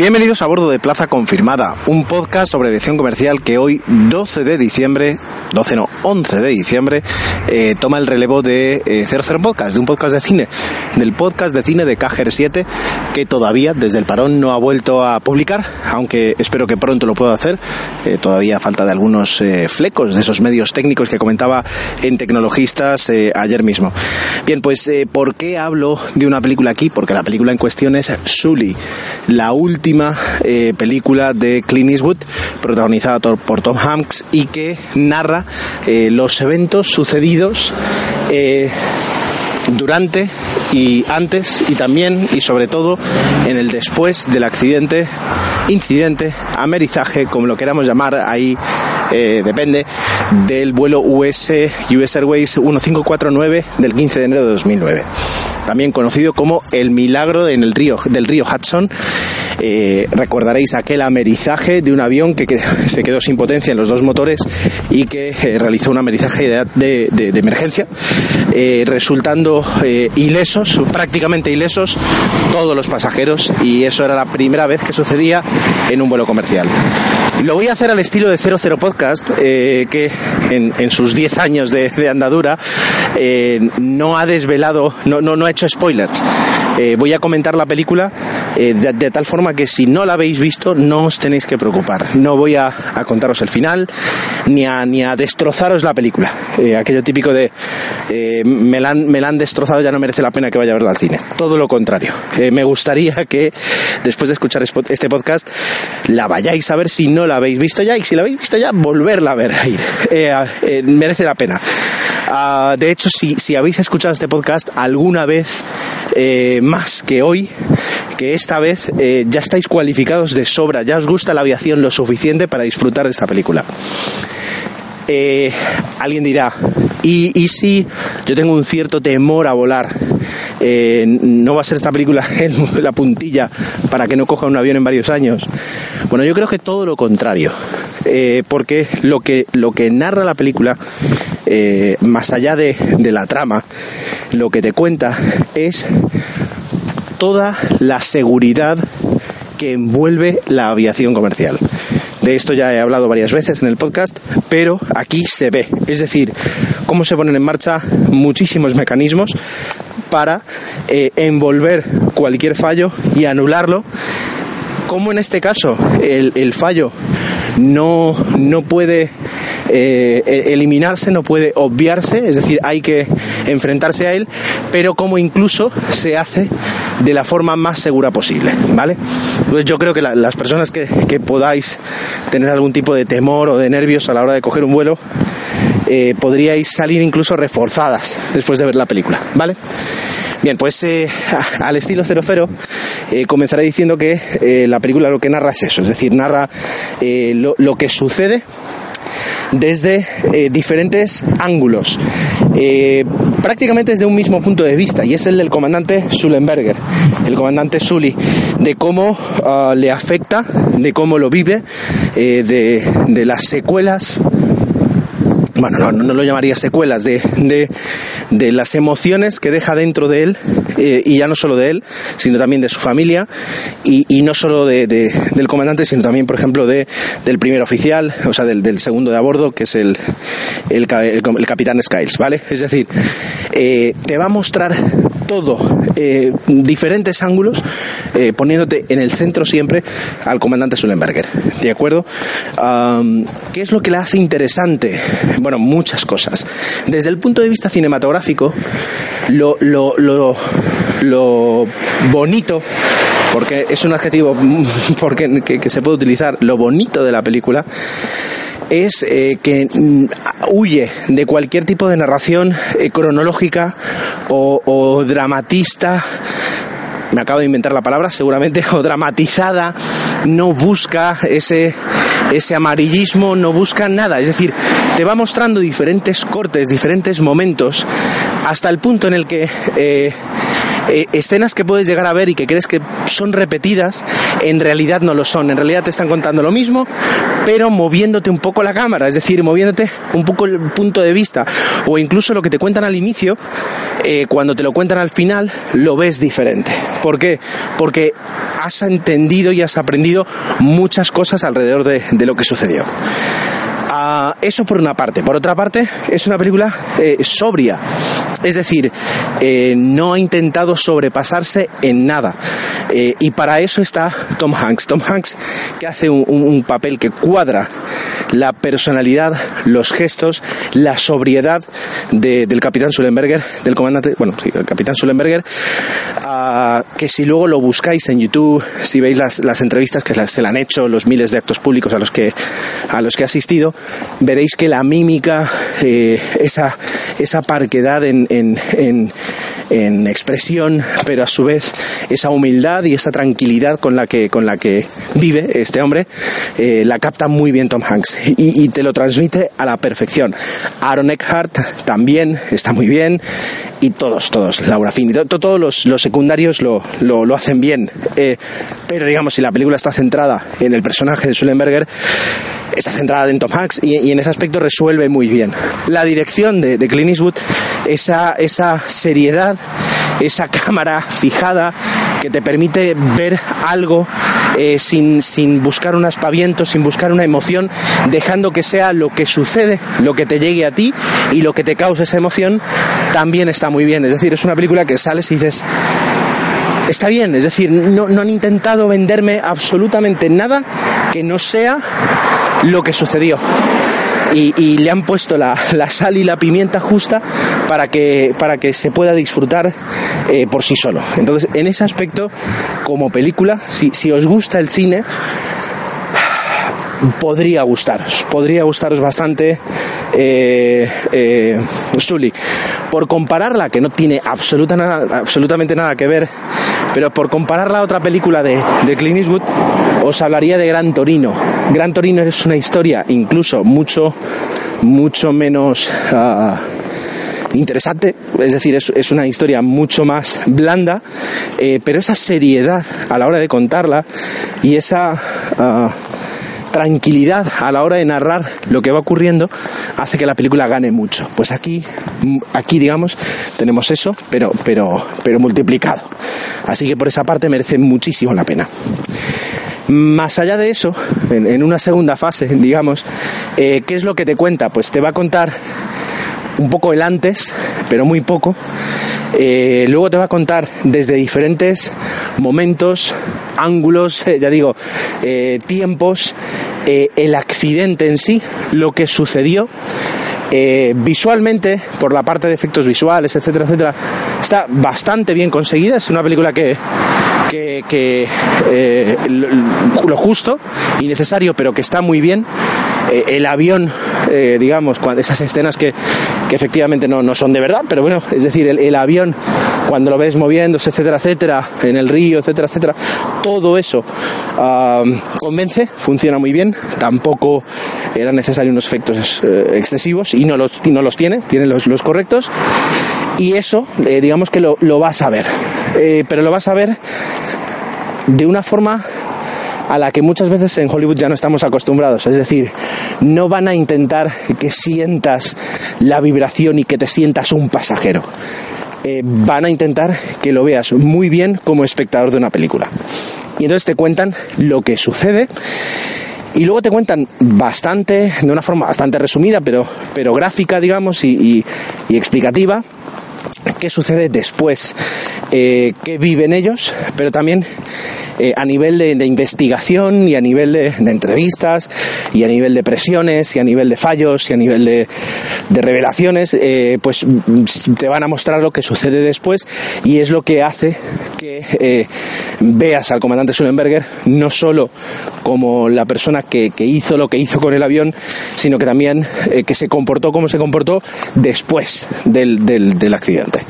Bienvenidos a bordo de Plaza Confirmada, un podcast sobre edición comercial que hoy, 12 de diciembre, 12 no, 11 de diciembre, eh, toma el relevo de eh, 00 Podcast, de un podcast de cine, del podcast de cine de Cajer 7, que todavía desde el parón no ha vuelto a publicar, aunque espero que pronto lo pueda hacer. Eh, todavía falta de algunos eh, flecos de esos medios técnicos que comentaba en Tecnologistas ayer mismo. Bien, pues ¿por qué hablo de una película aquí? Porque la película en cuestión es Sully, la última eh, película de Clint Eastwood, protagonizada por, Tom Hanks y que narra eh, los eventos sucedidos eh, durante y antes y también y sobre todo en el después del accidente, incidente, amerizaje, como lo queramos llamar, ahí depende, del vuelo US, US Airways 1549 del 15 de enero de 2009. También conocido como el milagro en el río, del río Hudson. Eh, recordaréis aquel amerizaje de un avión que, se quedó sin potencia en los dos motores y que eh, realizó un amerizaje de, emergencia, eh, resultando ilesos, prácticamente ilesos, todos los pasajeros y eso era la primera vez que sucedía en un vuelo comercial. Lo voy a hacer al estilo de 00 Podcast, eh, que en, en, sus 10 años de, andadura eh, no ha desvelado, no, no, no ha hecho spoilers. Eh, voy a comentar la película eh, de, tal forma que si no la habéis visto no os tenéis que preocupar. No voy a, a contaros el final ni a, ni a destrozaros la película. Eh, aquello típico de me, la han, me la han destrozado, ya no merece la pena que vaya a verla al cine. Todo lo contrario. Me gustaría que después de escuchar este podcast la vayáis a ver si no la habéis visto ya y si la habéis visto ya volverla a ver. Merece la pena. Uh, de hecho, si, si, habéis escuchado este podcast alguna vez eh, más que hoy, que esta vez eh, ya estáis cualificados de sobra, ya os gusta la aviación lo suficiente para disfrutar de esta película. Eh, alguien dirá, ¿y, ¿y, si yo tengo un cierto temor a volar? Eh, ¿No va a ser esta película la puntilla para que no coja un avión en varios años? Bueno, yo creo que todo lo contrario. Eh, porque lo que, lo que narra la película, eh, más allá de, de la trama, lo que te cuenta es toda la seguridad que envuelve la aviación comercial. De esto ya he hablado varias veces en el podcast, pero aquí se ve, es decir, cómo se ponen en marcha muchísimos mecanismos para eh, envolver cualquier fallo y anularlo, como en este caso el, fallo no, no puede eh, eliminarse, no puede obviarse, es decir, hay que enfrentarse a él, pero como incluso se hace de la forma más segura posible, ¿vale? Entonces yo creo que la, las personas que, podáis tener algún tipo de temor o de nervios a la hora de coger un vuelo, eh, podríais salir incluso reforzadas después de ver la película, ¿vale? Bien, pues eh, al estilo 00 eh, comenzaré diciendo que eh, la película lo que narra es eso, es decir, narra lo que sucede desde eh, diferentes ángulos, eh, prácticamente desde un mismo punto de vista, y es el del comandante Sullenberger, el comandante Sully, de cómo uh, le afecta, de cómo lo vive, eh, de las secuelas bueno, no, lo llamaría secuelas, de, de, de, las emociones que deja dentro de él, eh, y ya no solo de él, sino también de su familia, y, y no solo de, de, del comandante, sino también, por ejemplo, de, del primer oficial, o sea, del, segundo de a bordo, que es el, el, el, el capitán Skiles, ¿vale? Es decir, eh, te va a mostrar todo, eh, diferentes ángulos, eh, poniéndote en el centro siempre al comandante Sullenberger. ¿De acuerdo? ¿Qué es lo que le hace interesante? Bueno, muchas cosas. Desde el punto de vista cinematográfico, lo, lo, lo, lo bonito porque es un adjetivo porque, que, se puede utilizar, lo bonito de la película, es eh, que mm, huye de cualquier tipo de narración eh, cronológica o, dramatista me acabo de inventar la palabra, seguramente, o dramatizada, no busca ese, ese amarillismo, no busca nada. Es decir, te va mostrando diferentes cortes, diferentes momentos, hasta el punto en el que eh, escenas que puedes llegar a ver y que crees que son repetidas, en realidad no lo son. En realidad te están contando lo mismo, pero moviéndote un poco la cámara, es decir, moviéndote un poco el punto de vista. O incluso lo que te cuentan al inicio, eh, cuando te lo cuentan al final, lo ves diferente. ¿Por qué? Porque has entendido y has aprendido muchas cosas alrededor de, lo que sucedió. Ah, eso por una parte. Por otra parte, es una película eh, sobria. Es decir, eh, no ha intentado sobrepasarse en nada. Eh, y para eso está Tom Hanks. Tom Hanks que hace un, papel que cuadra la personalidad, los gestos, la sobriedad del capitán Sullenberger, del comandante, bueno, sí, del capitán Sullenberger, ah, que si luego lo buscáis en YouTube, si veis las, entrevistas que se le han hecho, los miles de actos públicos a los que, a los que ha asistido, veréis que la mímica, eh, esa, esa parquedad en, en, en, expresión, pero a su vez esa humildad y esa tranquilidad con la que, con la que vive este hombre, eh, la capta muy bien Tom Hanks y, te lo transmite a la perfección. Aaron Eckhart también está muy bien y todos, todos, Laura Fini, todos los, los secundarios lo, lo, lo, hacen bien. Eh, pero digamos, si la película está centrada en el personaje de Sullenberger, está centrada en Tom Hanks y, en ese aspecto resuelve muy bien. La dirección de, de Clint Eastwood, esa, esa seriedad, esa cámara fijada que te permite ver algo eh, sin, sin buscar un aspaviento, sin buscar una emoción, dejando que sea lo que sucede, lo que te llegue a ti y lo que te cause esa emoción, también está muy bien. Es decir, es una película que sales y dices, está bien, es decir, no, no han intentado venderme absolutamente nada que no sea lo que sucedió. Y, le han puesto la, sal y la pimienta justa para que, para que se pueda disfrutar eh, por sí solo. Entonces, en ese aspecto, como película, si, si os gusta el cine, podría gustaros, podría gustaros bastante eh, eh, Sully. Por compararla, que no tiene absoluta nada, absolutamente nada que ver, pero por compararla a otra película de, de Clint Eastwood, os hablaría de Gran Torino. Gran Torino es una historia incluso mucho, mucho menos... Ah, interesante, es decir, es, una historia mucho más blanda, eh, pero esa seriedad a la hora de contarla y esa ah, tranquilidad a la hora de narrar lo que va ocurriendo hace que la película gane mucho. Pues aquí, aquí digamos, tenemos eso, pero, pero, pero multiplicado. Así que por esa parte merece muchísimo la pena. Más allá de eso, en, una segunda fase, digamos, eh, ¿qué es lo que te cuenta? Pues te va a contar un poco el antes, pero muy poco. Eh, luego te va a contar desde diferentes momentos, ángulos, ya digo, eh, tiempos, el accidente en sí, lo que sucedió. Visualmente, por la parte de efectos visuales, etcétera, etcétera, está bastante bien conseguida. Es una película que, que, lo justo y necesario, pero que está muy bien. el avión, digamos, esas escenas que, que efectivamente no, no son de verdad, pero bueno, es decir, el, avión cuando lo ves moviéndose, etcétera, etcétera, en el río, etcétera, etcétera, todo eso convence, funciona muy bien, tampoco eran necesarios unos efectos eh, excesivos y no los, los tiene, tiene los, los correctos y eso, eh, digamos que lo, lo, vas a ver, eh, pero lo vas a ver de una forma a la que muchas veces en Hollywood ya no estamos acostumbrados. Es decir, no van a intentar que sientas la vibración y que te sientas un pasajero. Eh, van a intentar que lo veas muy bien como espectador de una película. Y entonces te cuentan lo que sucede y luego te cuentan bastante, de una forma bastante resumida, pero, pero gráfica, digamos, y, y explicativa, qué sucede después, eh, qué viven ellos, pero también eh, a nivel de, investigación y a nivel de, entrevistas y a nivel de presiones y a nivel de fallos y a nivel de, revelaciones, eh, pues te van a mostrar lo que sucede después y es lo que hace que veas al comandante Sullenberger no solo como la persona que, hizo lo que hizo con el avión, sino que también que se comportó como se comportó después del accidente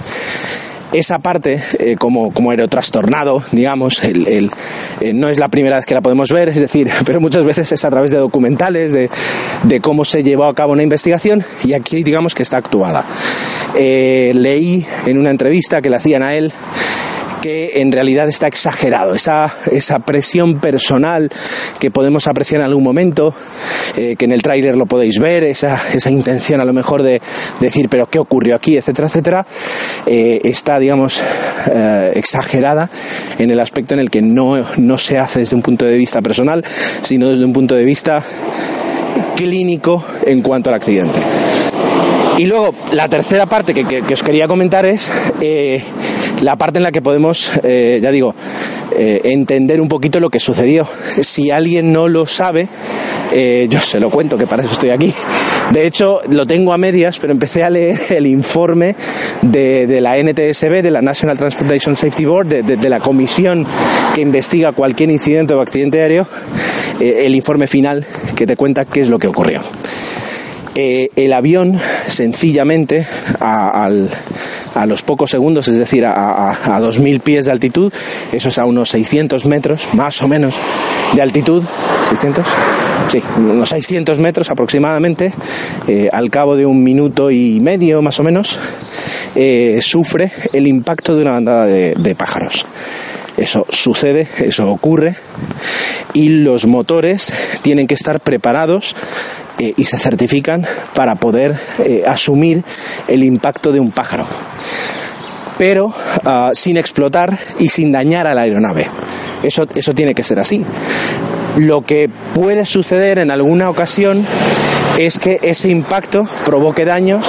esa parte, eh, como, como aerotrastornado, digamos, el, eh, no es la primera vez que la podemos ver, es decir, pero muchas veces es a través de documentales, de, de cómo se llevó a cabo una investigación, y aquí digamos que está actuada. Eh, leí en una entrevista que le hacían a él que en realidad está exagerado. Esa, esa presión personal que podemos apreciar en algún momento, eh, que en el tráiler lo podéis ver, esa, esa intención a lo mejor de decir, pero ¿qué ocurrió aquí? etcétera, etcétera, eh, está, digamos, eh, exagerada en el aspecto en el que no, no se hace desde un punto de vista personal, sino desde un punto de vista clínico en cuanto al accidente. Y luego, la tercera parte que, que, os quería comentar es la parte en la que podemos, eh, ya digo, eh, entender un poquito lo que sucedió. Si alguien no lo sabe, eh, yo se lo cuento, que para eso estoy aquí. De hecho, lo tengo a medias, pero empecé a leer el informe de, la NTSB, de la National Transportation Safety Board, de, la comisión que investiga cualquier incidente o accidente aéreo, el informe final que te cuenta qué es lo que ocurrió. el avión, sencillamente, al a los pocos segundos, es decir, a, a, 2.000 pies de altitud, eso es a unos 600 metros, más o menos, de altitud. ¿600? Sí, unos 600 metros aproximadamente, eh, al cabo de un minuto y medio más o menos, eh, sufre el impacto de una bandada de, pájaros. Eso sucede, eso ocurre y los motores tienen que estar preparados eh, y se certifican para poder asumir el impacto de un pájaro pero ah, sin explotar y sin dañar a la aeronave. Eso, eso tiene que ser así. Lo que puede suceder en alguna ocasión es que ese impacto provoque daños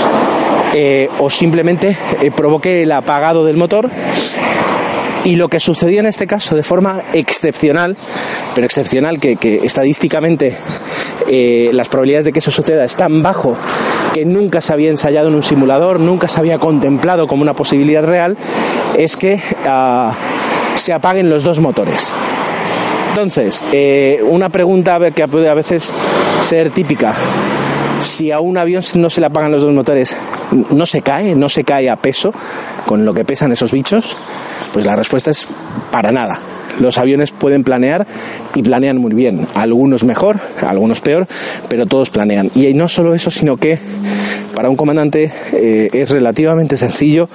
eh, o simplemente eh, provoque el apagado del motor y lo que sucedió en este caso de forma excepcional, pero excepcional que, estadísticamente eh, las probabilidades de que eso suceda están bajo, que nunca se había ensayado en un simulador, nunca se había contemplado como una posibilidad real, es que ah, se apaguen los dos motores. Entonces, eh, una pregunta que puede a veces ser típica. Si a un avión no se le apagan los dos motores, ¿no se cae? ¿No se cae a peso con lo que pesan esos bichos? Pues la respuesta es para nada. Los aviones pueden planear y planean muy bien. Algunos mejor, algunos peor, pero todos planean. Y no solo eso, sino que para un comandante eh, es relativamente sencillo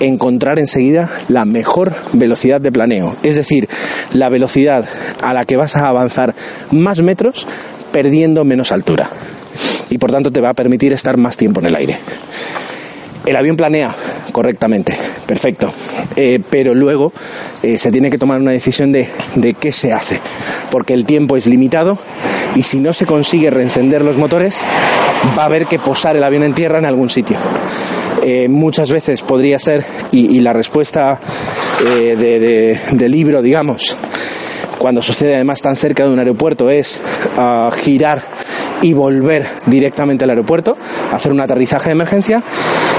encontrar enseguida la mejor velocidad de planeo. Es decir, la velocidad a la que vas a avanzar más metros perdiendo menos altura. Y por tanto te va a permitir estar más tiempo en el aire. El avión planea correctamente, perfecto. Eh, pero luego eh, se tiene que tomar una decisión de, de qué se hace, porque el tiempo es limitado y si no se consigue reencender los motores, va a haber que posar el avión en tierra en algún sitio. Eh, muchas veces podría ser, y, la respuesta de, de, libro, digamos, cuando sucede además tan cerca de un aeropuerto, es ah, girar y volver directamente al aeropuerto, hacer un aterrizaje de emergencia.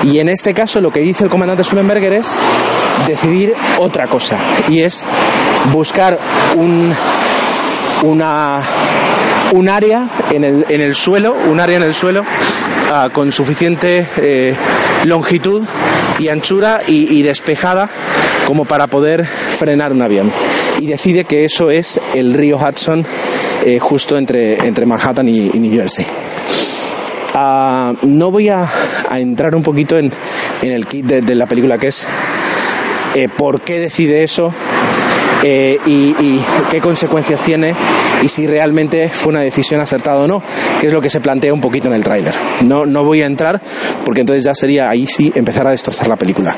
Y en este caso lo que dice el comandante Sullenberger es decidir otra cosa, y es buscar un, una, un área en el, en el suelo, un área en el suelo ah, con suficiente eh, longitud y anchura y, despejada como para poder frenar un avión. Y decide que eso es el río Hudson eh, justo entre, entre Manhattan y, New Jersey. Ah, no voy a, entrar un poquito en, el kit de, la película que es eh, por qué decide eso eh, y, qué consecuencias tiene y si realmente fue una decisión acertada o no, que es lo que se plantea un poquito en el tráiler. No, no voy a entrar porque entonces ya sería ahí sí empezar a destrozar la película.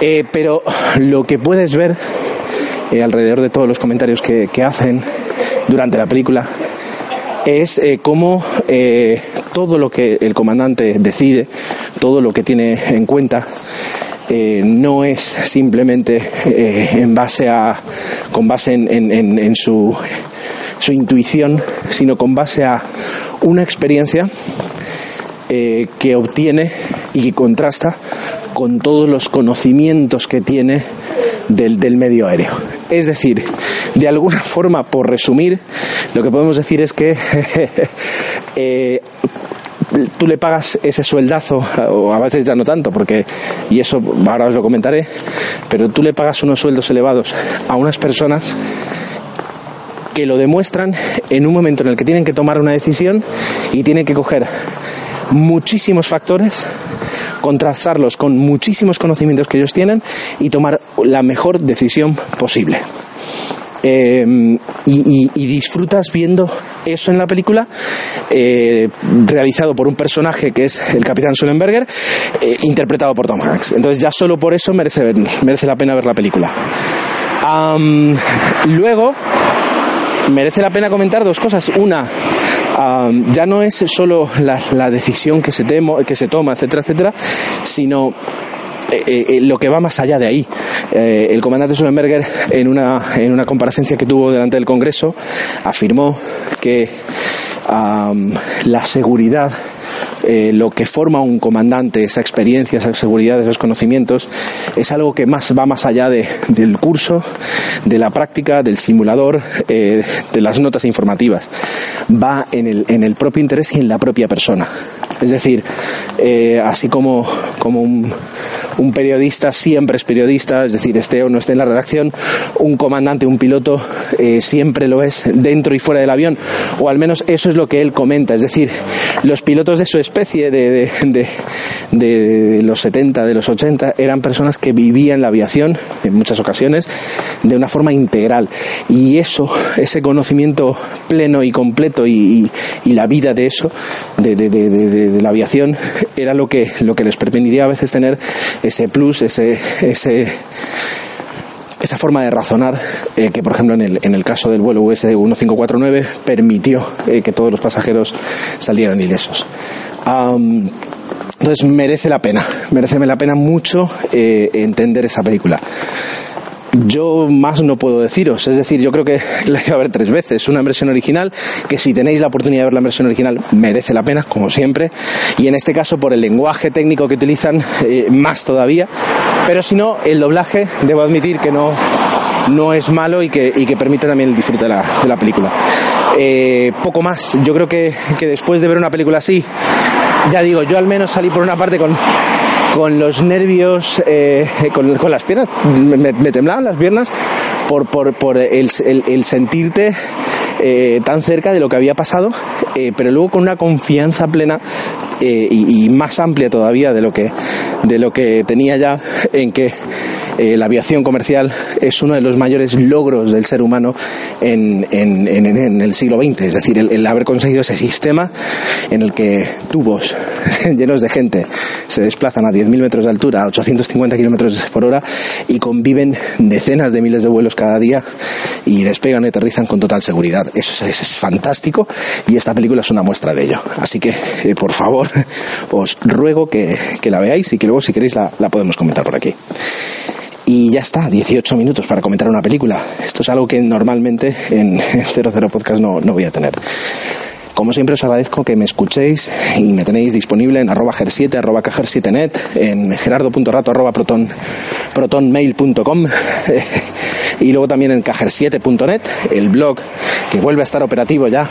Eh, pero lo que puedes ver alrededor de todos los comentarios que, hacen durante la película es cómo todo lo que el comandante decide, todo lo que tiene en cuenta, eh, no es simplemente eh, en base a, con base en, su, su, intuición, sino con base a una experiencia eh, que obtiene y que contrasta con todos los conocimientos que tiene del, del medio aéreo. Es decir, de alguna forma, por resumir, lo que podemos decir es que tú le pagas ese sueldazo, o a veces ya no tanto, porque, y eso ahora os lo comentaré, pero tú le pagas unos sueldos elevados a unas personas que lo demuestran en un momento en el que tienen que tomar una decisión y tienen que coger muchísimos factores, contrastarlos con muchísimos conocimientos que ellos tienen y tomar la mejor decisión posible. Em, y, disfrutas viendo eso en la película, eh, realizado por un personaje que es el Capitán Sullenberger, eh, interpretado por Tom Hanks. Entonces ya solo por eso merece, merece la pena ver la película. luego, merece la pena comentar dos cosas. Una, ya no es solo la, decisión que se, temo, que se toma, etcétera, etcétera, sino eh, eh, eh, lo que va más allá de ahí. el comandante Sullenberger, en una, en una comparecencia que tuvo delante del Congreso, afirmó que la seguridad lo que forma un comandante, esa experiencia, esa seguridad, esos conocimientos, es algo que más va más allá de, del curso, de la práctica, del simulador, de las notas informativas. Va en el, en el propio interés y en la propia persona. Es decir, así como, como un, un periodista siempre es periodista, es decir, esté o no esté en la redacción, un comandante, un piloto eh, siempre lo es dentro y fuera del avión, o al menos eso es lo que él comenta, es decir, los pilotos de su especie de, de, los 70, de los 80, eran personas que vivían la aviación en muchas ocasiones de una forma integral y eso, ese conocimiento pleno y completo y, la vida de eso, de, la aviación, era lo que, lo que les permitiría a veces tener ese plus, ese, esa forma de razonar eh, que, por ejemplo, en el, en el caso del vuelo US 1549 permitió eh, que todos los pasajeros salieran ilesos. entonces merece la pena, merece la pena mucho eh, entender esa película. Yo más no puedo deciros, es decir, yo creo que la ido a ver tres veces, una versión original, que si tenéis la oportunidad de ver la versión original merece la pena, como siempre, y en este caso por el lenguaje técnico que utilizan, eh, más todavía, pero si no, el doblaje, debo admitir que no, no es malo y que, y que permite también el disfrute de la, de la película. Eh, poco más, yo creo que, que después de ver una película así, ya digo, yo al menos salí por una parte con con los nervios, eh, con, las piernas, me, temblaban las piernas por, por, por el, el, sentirte eh, tan cerca de lo que había pasado, eh, pero luego con una confianza plena y, y, más amplia todavía de lo que de lo que tenía ya en que eh, la aviación comercial es uno de los mayores logros del ser humano en, el siglo XX, es decir, el, haber conseguido ese sistema en el que tubos llenos de gente se desplazan a 10.000 metros de altura, a 850 kilómetros por hora y conviven decenas de miles de vuelos cada día y despegan y aterrizan con total seguridad. Eso es, fantástico y esta película es una muestra de ello. Así que, eh, por favor, os ruego que, la veáis y que luego, si queréis, la podemos comentar por aquí. Y ya está, 18 minutos para comentar una película. Esto es algo que normalmente en 00 Podcast no, no voy a tener. Como siempre os agradezco que me escuchéis y me tenéis disponible en arroba ger7, arroba cajer7net, en gerardo.rato arroba proton, protonmail.com y luego también en cajer7.net, el blog que vuelve a estar operativo ya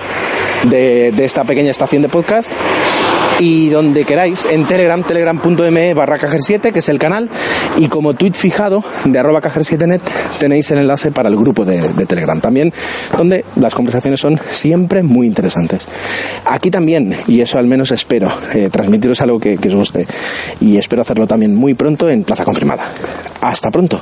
de, esta pequeña estación de podcast y donde queráis en Telegram, telegram.me barra cajer7, que es el canal, y como tweet fijado de arroba cajer7net tenéis el enlace para el grupo de, Telegram también, donde las conversaciones son siempre muy interesantes. Aquí también, y eso al menos espero, eh, transmitiros algo que, que os guste, y espero hacerlo también muy pronto en Plaza Confirmada. Hasta pronto.